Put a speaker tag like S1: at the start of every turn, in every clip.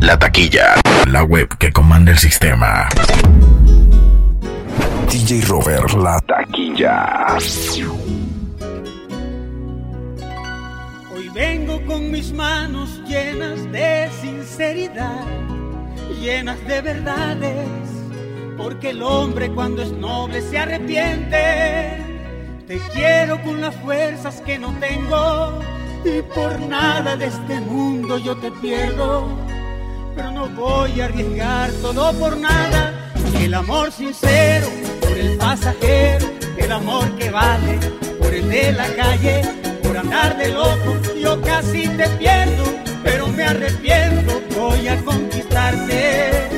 S1: la taquilla, la web que comanda el sistema. DJ Robert, la taquilla.
S2: Hoy vengo con mis manos llenas de sinceridad, llenas de verdades, porque el hombre cuando es noble se arrepiente. Te quiero con las fuerzas que no tengo y por nada de este mundo yo te pierdo. Pero no voy a arriesgar todo por nada. El amor sincero por el pasajero, el amor que vale por el de la calle, por andar de loco. Yo casi te pierdo, pero me arrepiento. Voy a conquistarte.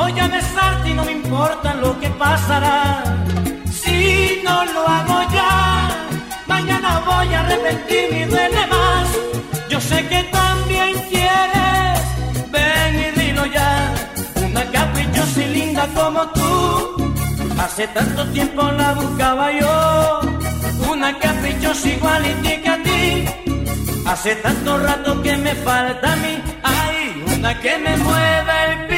S2: Voy a besarte y no me importa lo
S3: que pasará. Si no lo hago ya, mañana voy a arrepentirme y duele más. Yo sé que también quieres, ven y dilo ya. Una caprichosa y linda como tú, hace tanto tiempo la buscaba yo. Una caprichosa igualitica a ti, hace tanto rato que me falta a mí. Hay una que me mueve el pie.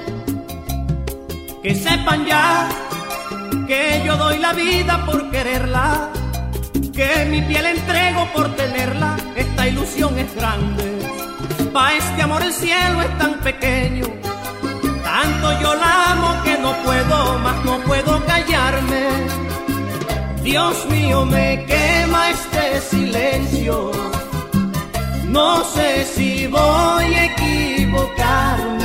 S3: Que sepan ya que yo doy la vida por quererla, que mi piel entrego por tenerla, esta ilusión es grande. Pa' este amor el cielo es tan pequeño, tanto yo la amo que no puedo más, no puedo callarme. Dios mío, me quema este silencio no sé si voy a equivocarme.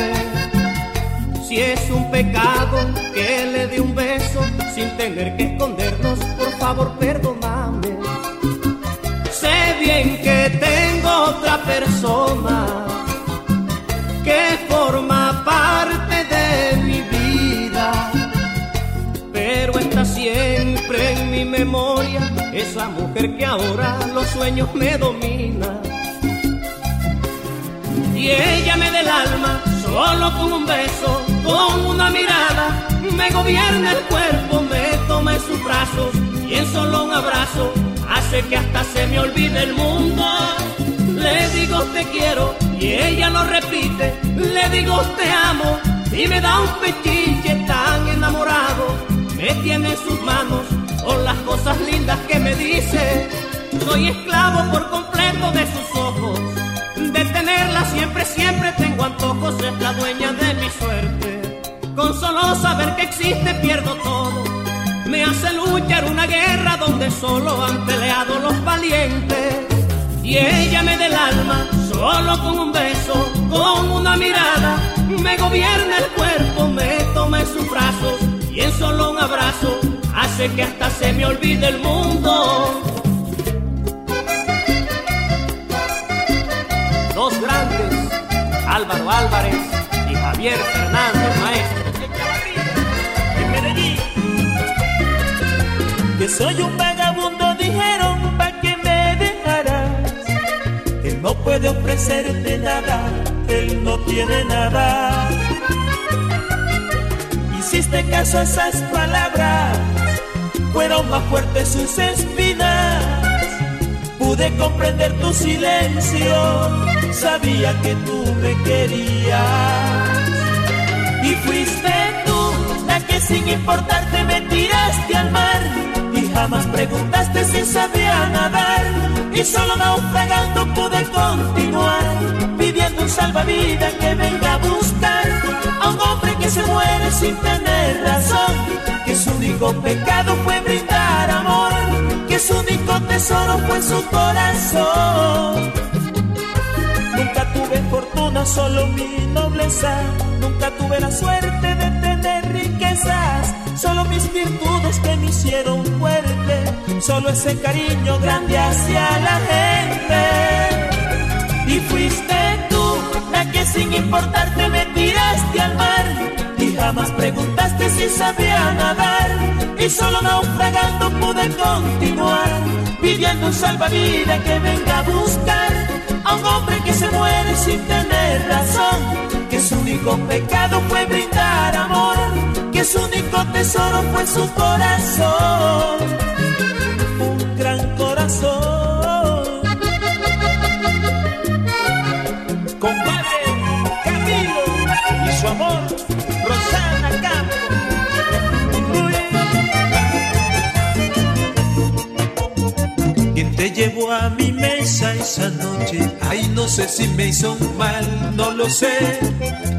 S3: Si es un pecado que le dé un beso sin tener que escondernos, por favor perdóname. Sé bien que tengo otra persona que forma parte de mi vida, pero está siempre en mi memoria esa mujer que ahora los sueños me domina. Y ella me da el alma solo con un beso, con una mirada, me gobierna el cuerpo, me toma en sus brazos y en solo un abrazo hace que hasta se me olvide el mundo. Le digo te quiero y ella lo repite, le digo te amo y me da un pechiche tan enamorado, me tiene en sus manos con las cosas lindas que me dice. Soy esclavo por completo de sus antojos, es la dueña de mi suerte. Con solo saber que existe pierdo todo, me hace luchar una guerra donde solo han peleado los valientes. Y ella me da el alma solo con un beso, con una mirada, me gobierna el cuerpo, me toma en sus brazos y en solo un abrazo hace que hasta se me olvide el mundo. Dos grandes, Álvaro Álvarez y Javier Fernández, maestro en Medellín.
S4: Que soy un vagabundo, dijeron, pa' que me dejarás. Él no puede ofrecerte nada, él no tiene nada. Hiciste caso a esas palabras fueron más fuertes sus espinas. Pude comprender tu silencio, sabía que tú me querías. Y fuiste tú la que sin importarte me tiraste al mar. Y jamás preguntaste si sabía nadar. Y solo naufragando pude continuar, pidiendo un salvavidas que venga a buscar a un hombre que se muere sin tener razón que su único pecado fue brindar amor, que su único tesoro fue su corazón. Fortuna, solo mi nobleza, nunca tuve la suerte de tener riquezas, solo mis virtudes que me hicieron fuerte, solo ese cariño grande hacia la gente. Y fuiste tú la que sin importarte me tiraste al mar. Jamás preguntaste si sabía nadar. Y solo naufragando pude continuar. Pidiendo un salvavidas que venga a buscar un hombre que se muere sin tener razón que su único pecado fue brindar amor que su único tesoro fue su corazón. Un gran corazón. Compadre Camilo y su amor te llevo a mi mesa esa noche. Ay, no sé si me hizo mal, no lo sé.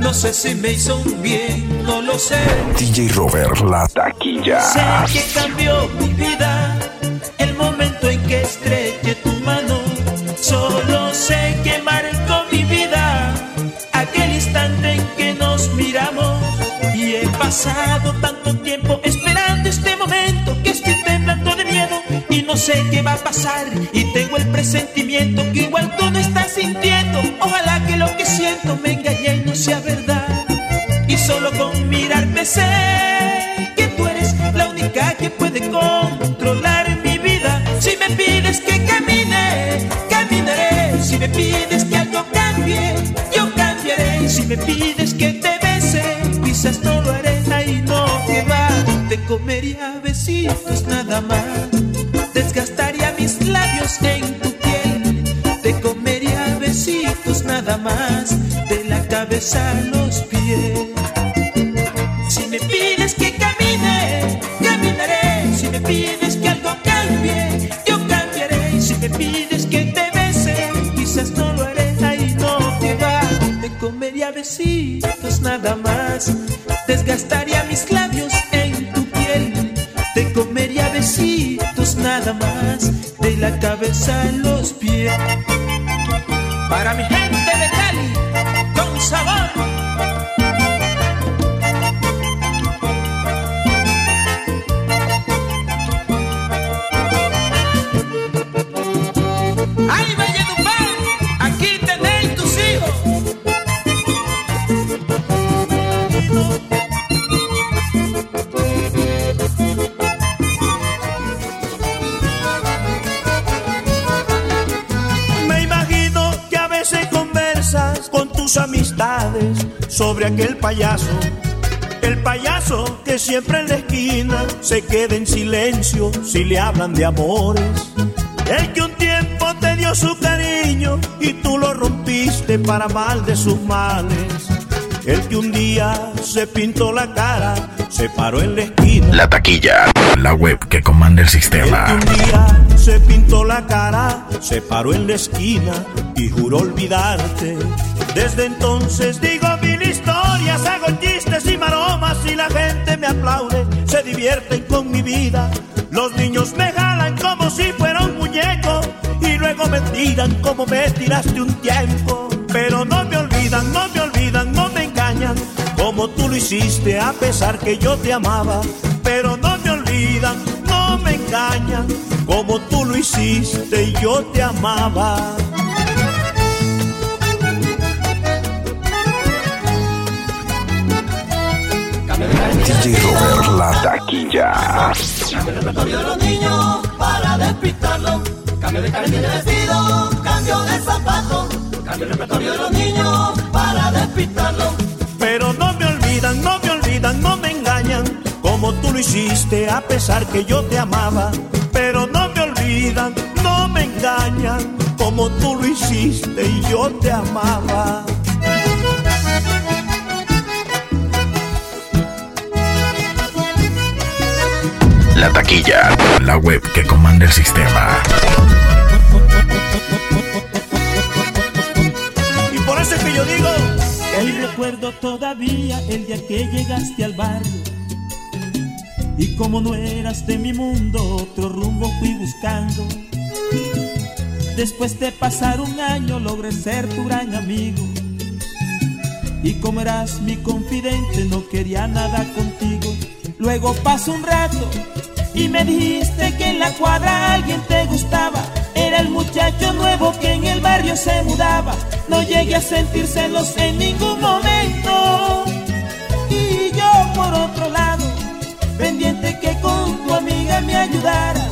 S4: No sé si me hizo bien, no lo sé.
S1: DJ Robert, la taquilla.
S4: Sé que cambió mi vida el momento en que estreché tu mano. Solo sé que marcó mi vida aquel instante en que nos miramos. Y he pasado tanto tiempo esperando este momento que estoy temblando de miedo y no sé qué va a pasar y tengo el presentimiento que igual tú no estás sintiendo. Ojalá que lo que siento me engañe y no sea verdad. Y solo con mirarte sé que tú eres la única que puede controlar mi vida. Si me pides que camine, caminaré. Si me pides que algo cambie, yo cambiaré. Si me pides que te bese, quizás no lo haré. Ahí no que va, te comería besitos nada más cabeza a los pies. Si me pides que camine, caminaré, si me pides que algo cambie, yo cambiaré, si me pides que te bese, quizás no lo haré, ahí no te va, te comería besitos nada más, desgastaría mis labios en tu piel, te comería besitos nada más, de la cabeza a los
S5: aquel payaso. El payaso que siempre en la esquina se queda en silencio si le hablan de amores. El que un tiempo te dio su cariño y tú lo rompiste para mal de sus males. El que un día se pintó la cara, se paró en la esquina.
S1: La taquilla, la web que comanda el sistema.
S5: El que un día se pintó la cara, se paró en la esquina y juró olvidarte. Desde entonces digo mil historias, hago chistes y maromas y la gente me aplaude, se divierten con mi vida. Los niños me jalan como si fuera un muñeco y luego me tiran como me tiraste un tiempo. Pero no me olvidan, no me olvidan, no me engañan, como tú lo hiciste a pesar que yo te amaba. Pero no me olvidan, no me engañan, como tú lo hiciste y yo te amaba.
S1: DJ Robert, la taquilla.
S6: Cambio el repertorio de los niños para despistarlos. Cambio de carne de vestido, cambio de zapato. Cambio el repertorio de los niños para despistarlos.
S5: Pero no me olvidan, no me olvidan, no me engañan, como tú lo hiciste a pesar que yo te amaba. Pero no me olvidan, no me engañan, como tú lo hiciste y yo te amaba.
S1: La taquilla, la web que comanda el sistema.
S5: Y por eso es que yo digo,
S4: Hoy recuerdo todavía el día que llegaste al barrio. Y como no eras de mi mundo, otro rumbo fui buscando. Después de pasar un año logré ser tu gran amigo. Y como eras mi confidente, no quería nada contigo. Luego pasó un rato y me dijiste que en la cuadra alguien te gustaba. Era el muchacho nuevo que en el barrio se mudaba. No llegué a sentir celos en ningún momento. Y yo por otro lado, pendiente que con tu amiga me ayudara.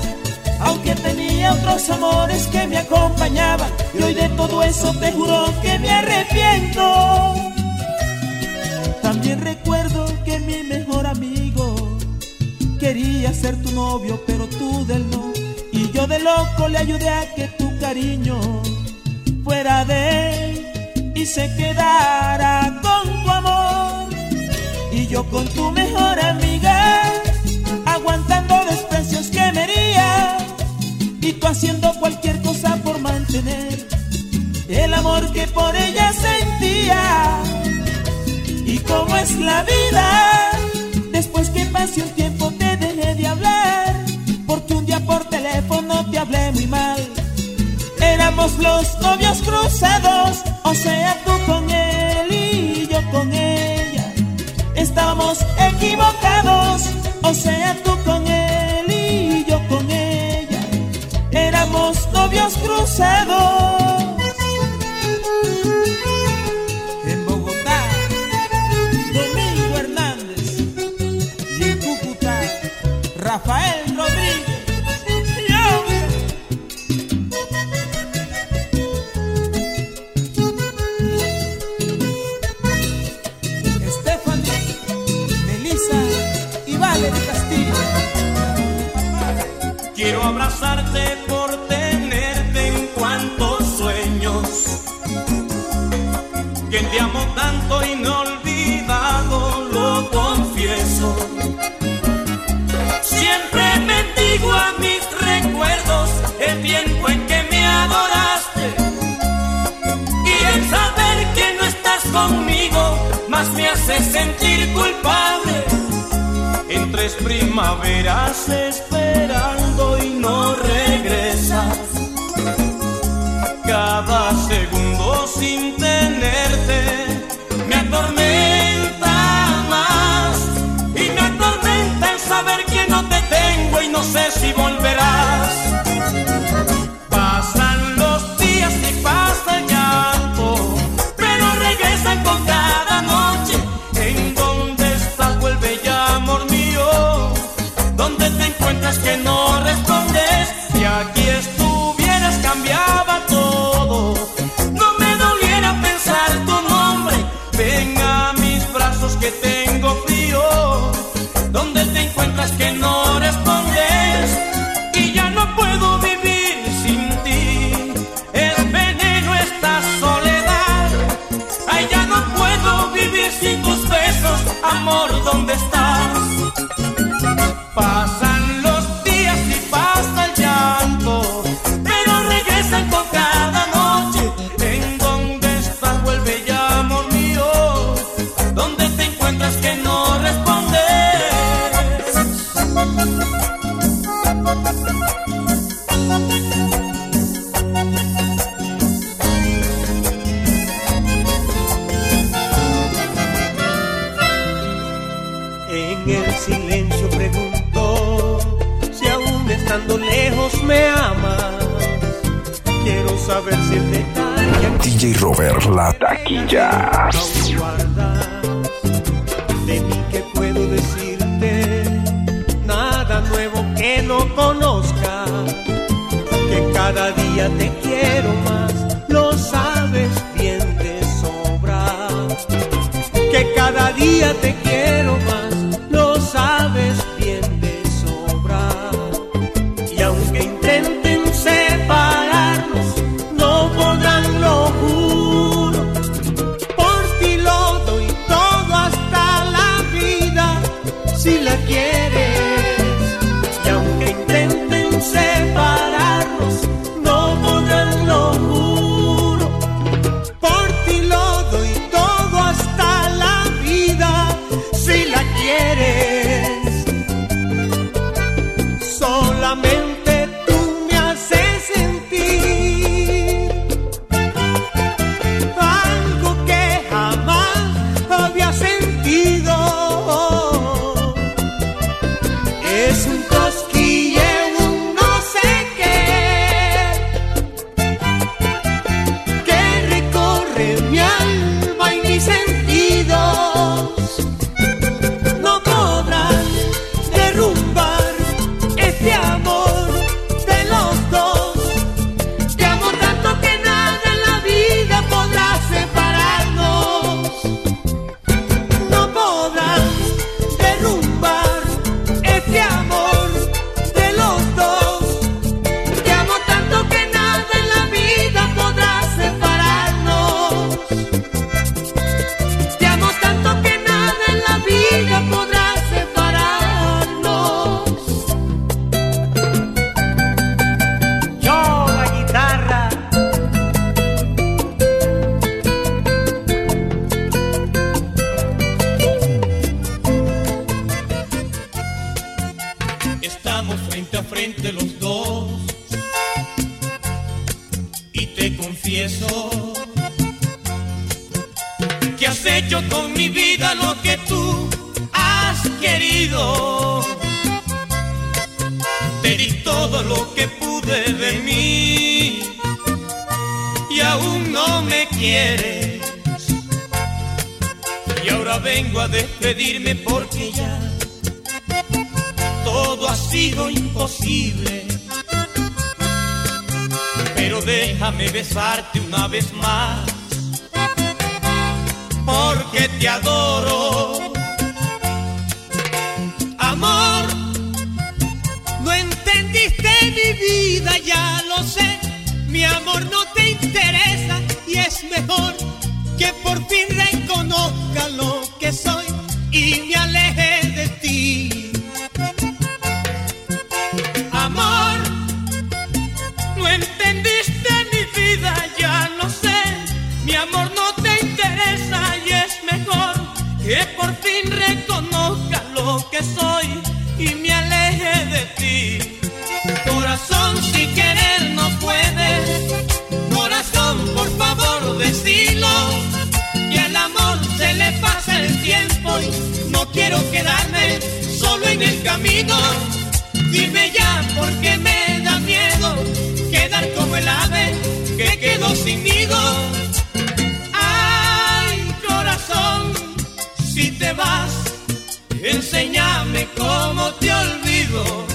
S4: Aunque tenía otros amores que me acompañaban. Y hoy de todo eso te juro que me arrepiento. También recuerdo que mi mejor amigo quería ser tu novio, pero tú del no. Y yo de loco le ayudé a que tu cariño fuera de él y se quedara con tu amor. Y yo con tu mejor amiga, aguantando desprecios que me hería. Y tú haciendo cualquier cosa por mantener el amor que por ella sentía. Y cómo es la vida, después que pase un tiempo te porque un día por teléfono te hablé muy mal. Éramos los novios cruzados, o sea, tú con él y yo con ella. Estábamos equivocados, o sea, tú con él y yo con ella. Éramos novios cruzados. Rafael tres primaveras esperando tengo frío.
S7: quiero quedarme solo en el camino. Dime ya porque me da miedo quedar como el ave que quedó sin nido. Ay, corazón, si te
S8: vas, enséñame cómo te olvido.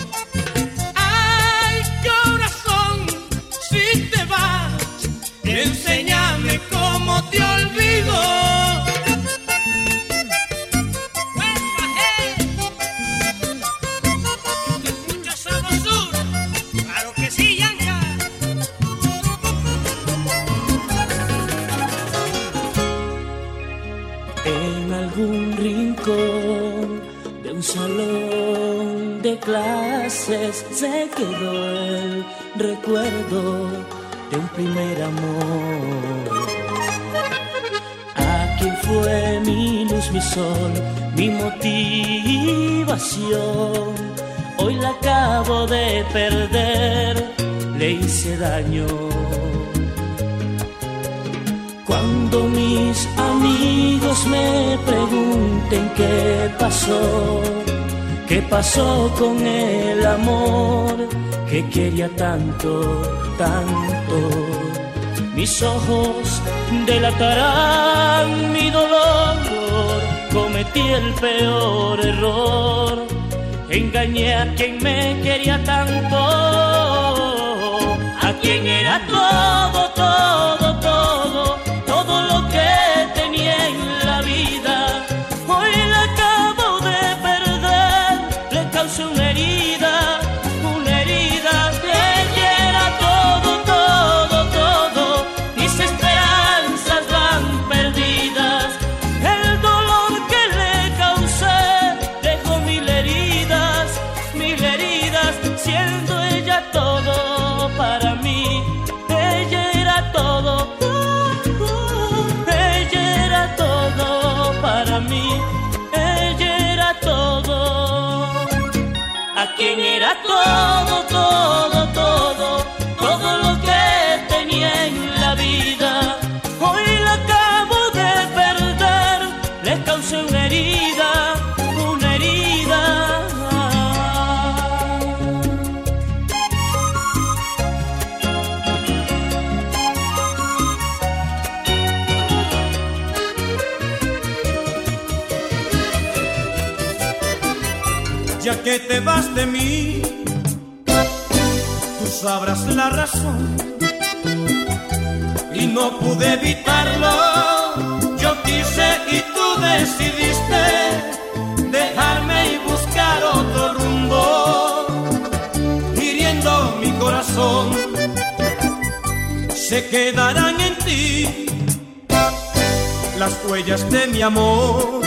S8: Quedó el recuerdo de un primer amor. Aquí fue mi luz, mi sol, mi motivación. Hoy la acabo de perder, le hice daño. Cuando mis amigos me pregunten qué pasó, qué pasó con el amor que quería tanto, tanto, mis ojos delatarán mi dolor, cometí el peor error, engañé a quien me quería tanto, a quien era todo, todo, todo,
S3: te vas de mí sabrás la razón. Y no pude evitarlo, yo quise y tú decidiste dejarme y buscar otro rumbo, hiriendo mi corazón. Se quedarán en ti las huellas de mi amor,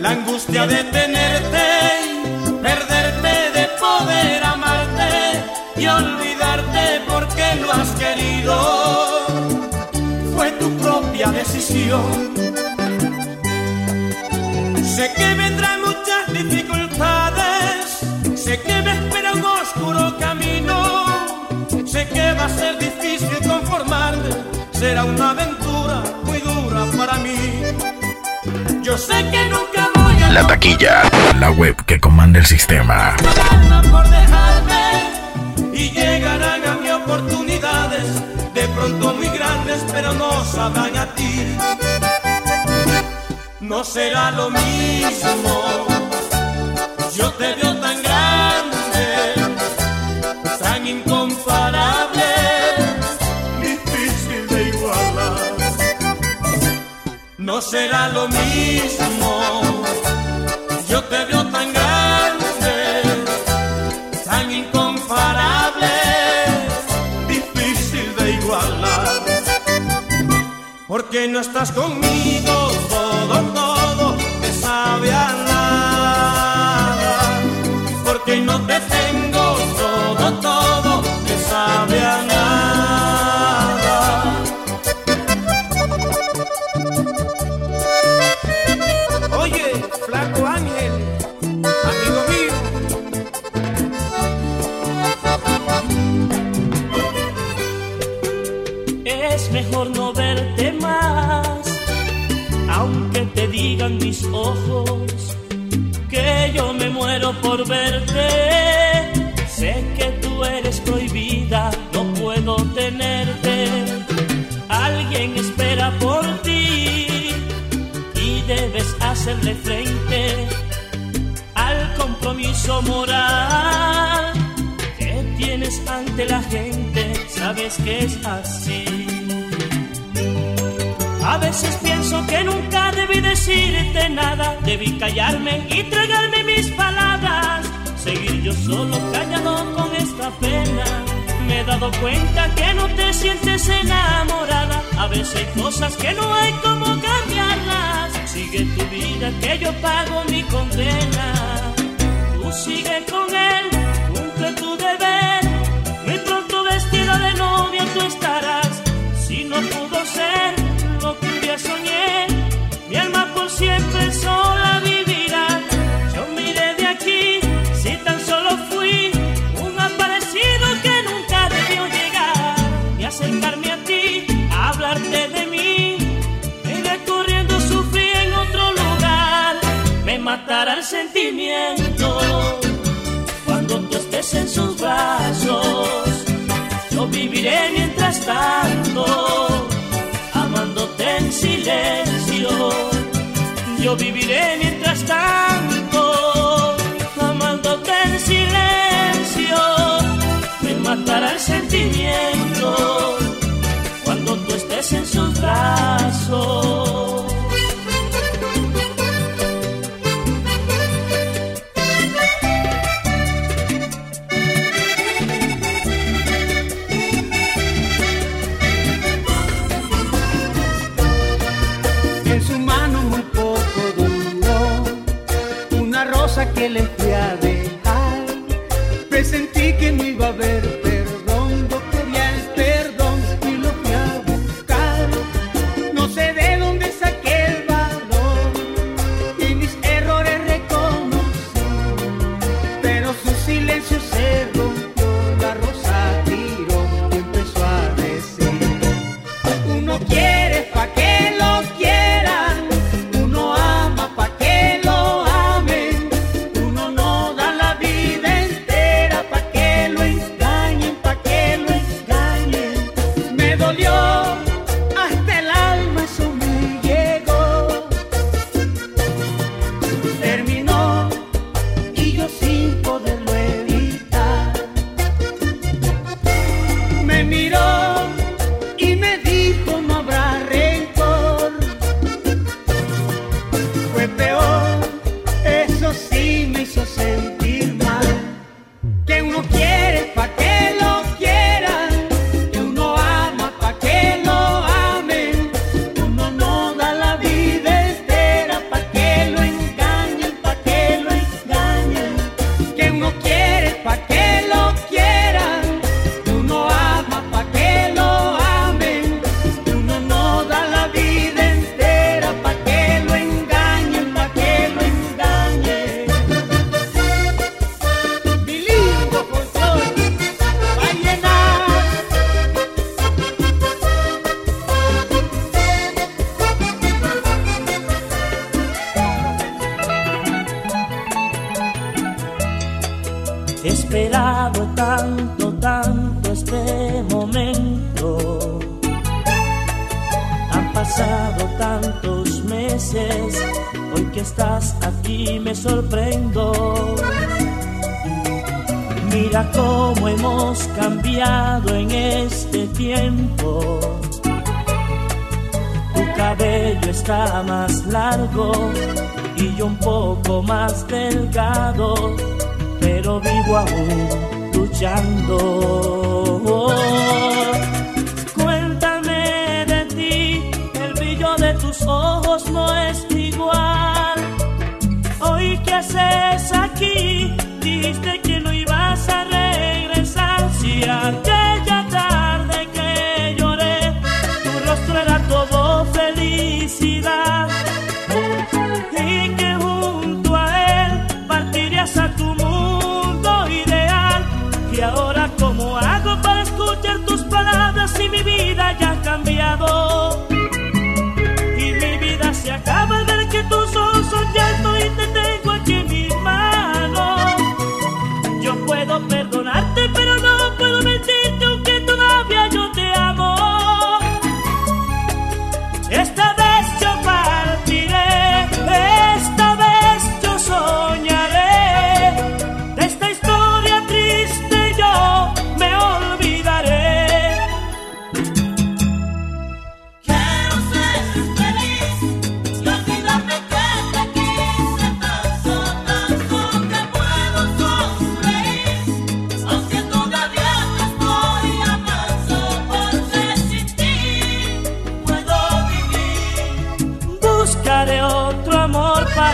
S3: la angustia de tenerte, decisión. Sé que vendrán muchas dificultades, sé que me espera un oscuro camino, sé que va a ser difícil conformarme, será una aventura muy dura para mí. Yo sé que nunca voy a...
S1: La taquilla, la web que comanda el sistema.
S3: Por dejarme y llegarán a mí oportunidades, pero no sabrán a ti. No será lo mismo, yo te veo tan grande, tan incomparable, difícil de igualar. No será lo mismo, yo te veo tan grande, Porque no estás conmigo, todo, todo te sabe a nada. Porque no te tengo,
S8: Sé que tú eres prohibida, no puedo tenerte. Alguien espera por ti y debes hacerle frente al compromiso moral que tienes ante la gente, sabes que es así. A veces pienso que nunca debí decirte nada, debí callarme y tragarme mis palabras. Seguir yo solo callado con esta pena. Me he dado cuenta que no te sientes enamorada. A veces hay cosas que no hay como cambiarlas. Sigue tu vida que yo pago mi condena. Tú sigue con él, cumple tu deber. Muy pronto vestida de novia tú
S2: estarás. Si no pudo ser día soñé, mi alma por siempre sola vivirá. Yo miré de aquí, si tan solo fui un aparecido que nunca debió llegar. Y acercarme a ti, a hablarte de mí, iré corriendo sufrí en otro lugar. Me matará el
S8: sentimiento cuando tú estés en sus brazos. Yo viviré mientras tanto silencio. Yo viviré mientras tanto, amándote en silencio. Me matará el sentimiento. aquí, diste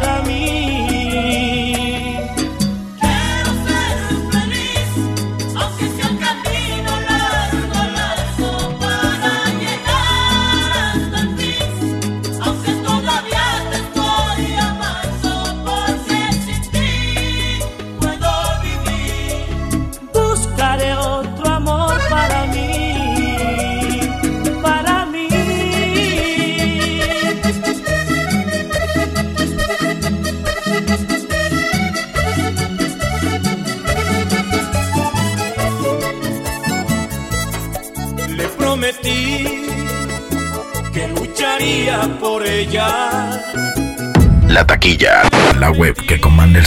S8: para mí.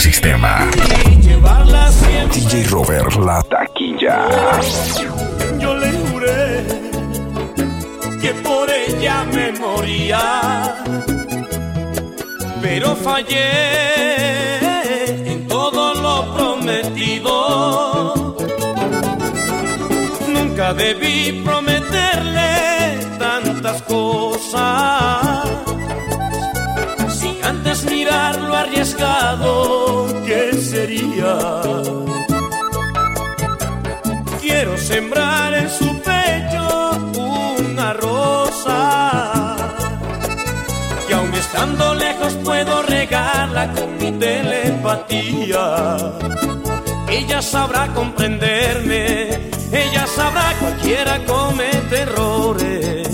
S8: Que
S1: comanda el sistema. DJ Robert, la taquilla.
S3: Yo le juré que por ella me moría, pero fallé en todo lo prometido. Nunca debí prometerle tantas cosas. Sin antes mirar lo arriesgado Quiero sembrar en su pecho una rosa. Y aun estando lejos puedo regarla con mi telepatía. Ella sabrá comprenderme, ella sabrá cualquiera comete errores.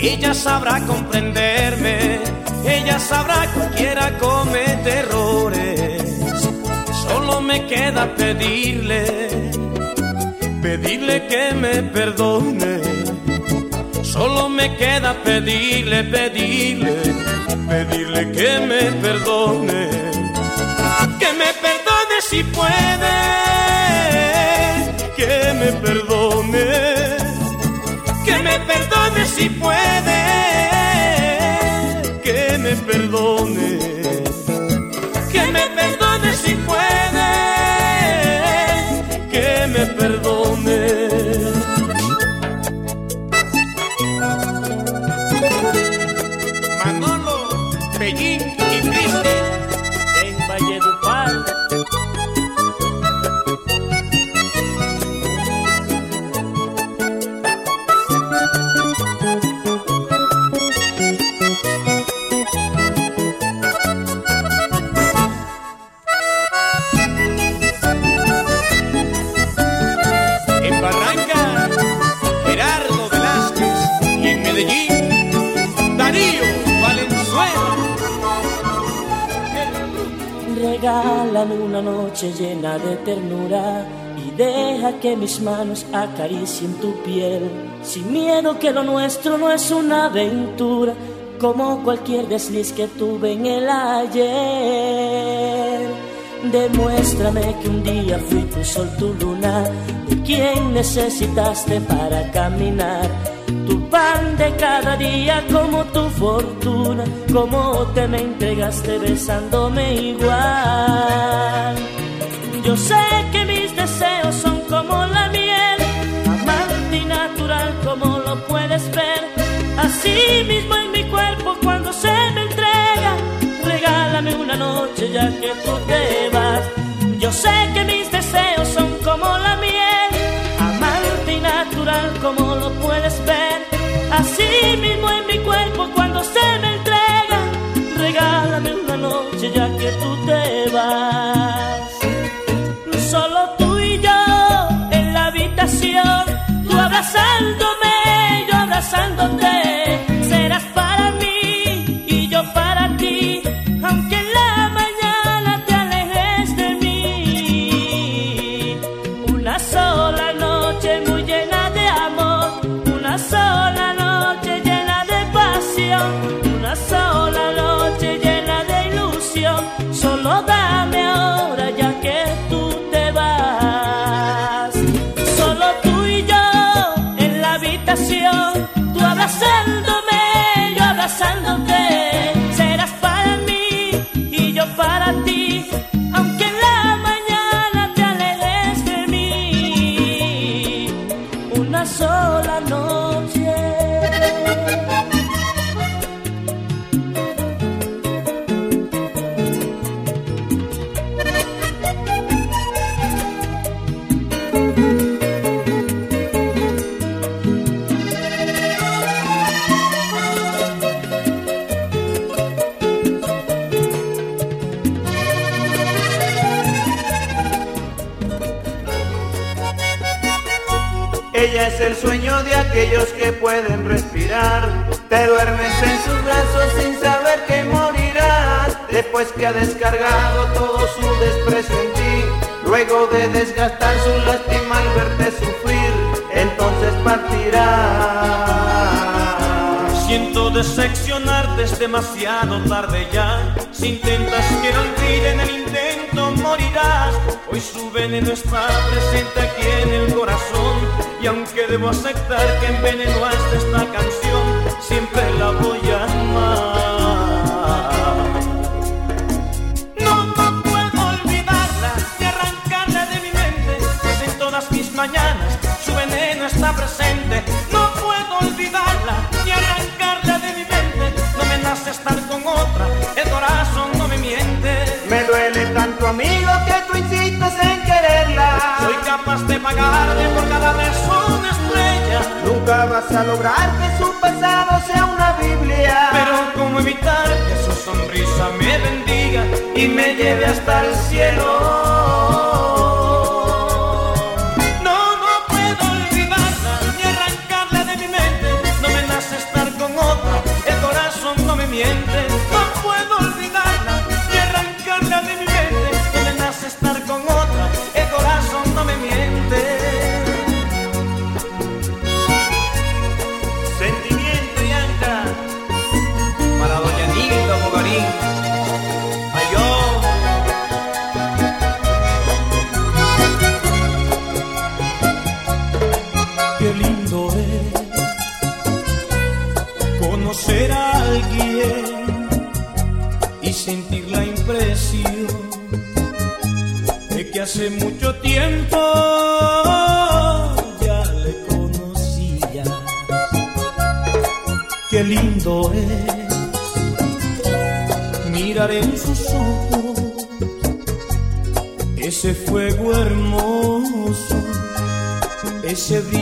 S3: Ella sabrá comprenderme, ella sabrá cualquiera comete errores. Queda pedirle, pedirle que me perdone. Solo me queda pedirle, pedirle, pedirle que me perdone. Que me perdone si puede, que me perdone. Que me perdone si puede, que me perdone. Que me perdone me perdone.
S8: Noche llena de ternura y deja que mis manos acaricien tu piel. Sin miedo que lo nuestro no es una aventura, como cualquier desliz que tuve en el ayer. Demuéstrame que un día fui tu sol, tu luna, de quien necesitaste para caminar. Tu pan de cada día como tu fortuna, como te me entregaste besándome igual. Yo sé que mis deseos son como la miel, amante y natural como lo puedes ver. Así mismo en mi cuerpo cuando se me entrega, regálame una noche ya que tú te vas. Yo sé que mis deseos son como la miel, amante y natural como lo puedes ver. Así mismo en mi cuerpo cuando se me entrega, regálame una noche ya que tú te vas. Solo tú y yo en la habitación, tú abrazándome,
S9: descargado todo su desprecio en ti. Luego de desgastar su lástima al verte sufrir. Entonces partirás.
S3: Siento decepcionarte, es demasiado tarde ya. Si intentas que no olviden el intento, morirás. Hoy su veneno está presente aquí en el corazón. Y aunque debo aceptar que envenenaste esta canción, siempre la voy a amar. Mañanas su veneno está presente. No puedo olvidarla ni arrancarla de mi mente, no me nace estar con otra, el corazón no me miente.
S9: Me duele tanto amigo que tú insistes en quererla.
S3: Soy capaz de pagarle por cada beso una estrella.
S9: Nunca vas a lograr que su pasado sea una Biblia.
S3: Pero cómo evitar que su sonrisa me bendiga y me lleve hasta el cielo. Estar con otra,
S10: ese brillo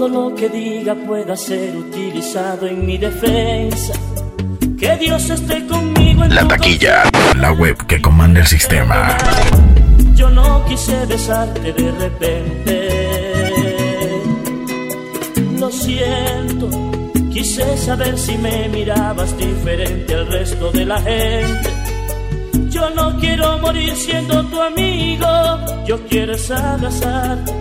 S10: todo
S8: lo que diga pueda ser utilizado en mi defensa. Que Dios esté conmigo en
S1: La taquilla, la web que comanda el sistema.
S8: Yo no quise besarte de repente. Lo siento, quise saber si me mirabas diferente al resto de la gente. Yo no quiero morir siendo tu amigo, yo quiero es abrazarte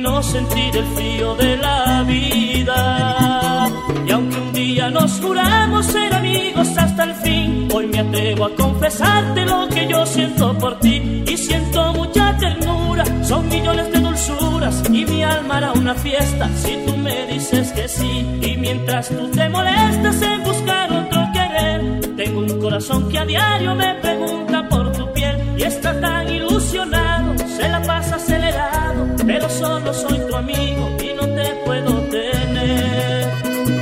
S8: no sentir el frío de la vida. Y aunque un día nos juramos ser amigos hasta el fin, hoy me atrevo a confesarte lo que yo siento por ti y siento mucha ternura. Son millones de dulzuras y mi alma hará una fiesta si tú me dices que sí. Y mientras tú te molestas en buscar otro querer, tengo un corazón que a diario me pregunta por tu piel y está tan ilusionado, se la pasa acelerado, pero solo soy tu amigo y no te puedo tener.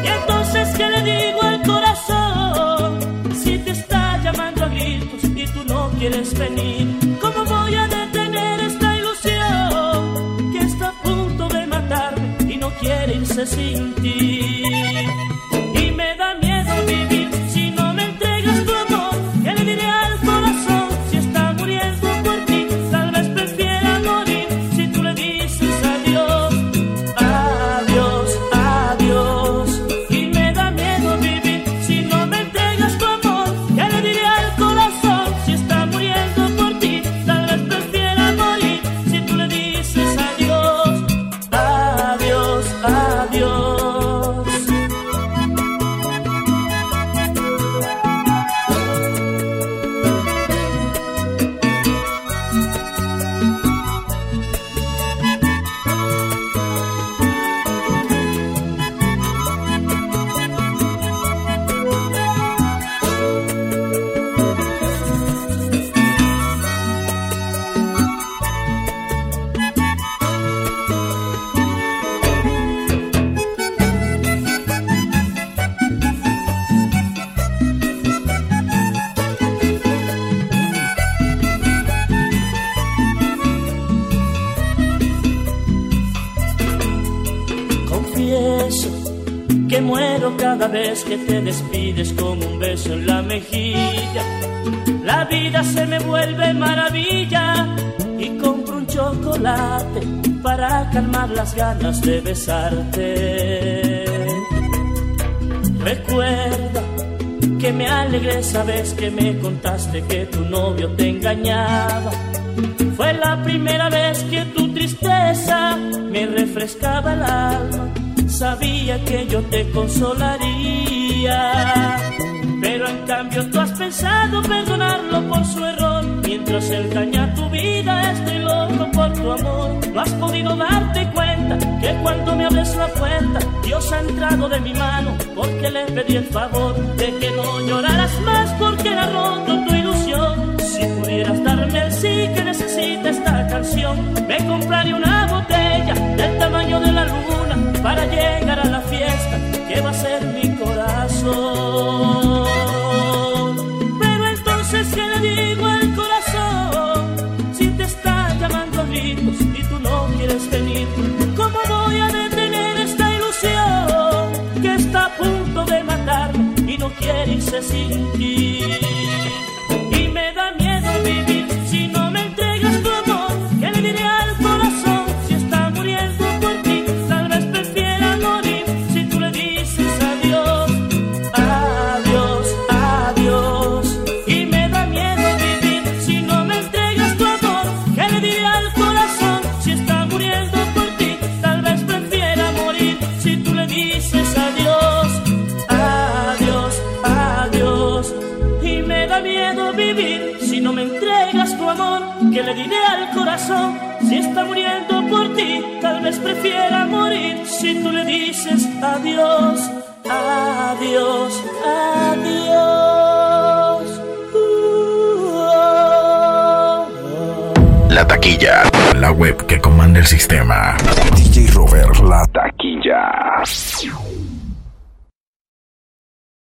S8: Y entonces, ¿qué le digo al corazón? Si te está llamando a gritos y tú no quieres venir, ¿cómo voy a detener esta ilusión que está a punto de matarme y no quiere irse sin ti? Vez que te despides con un beso en la mejilla. La vida se me vuelve maravilla y compro un chocolate para calmar las ganas de besarte. Recuerda que me alegré esa vez que me contaste que tu novio te engañaba. Fue la primera vez que tu tristeza me refrescaba el alma. Sabía que yo te consolaría. Pero en cambio tú has pensado perdonarlo por su error. Mientras él daña tu vida, estoy loco por tu amor. No has podido darte cuenta que cuando me abres la puerta, Dios ha entrado de mi mano porque le pedí el favor de que no lloraras más porque era roto tu ilusión. Si pudieras darme el sí que necesita esta canción, me compraría una
S1: taquilla, la web que comanda el sistema. DJ Robert, la taquilla.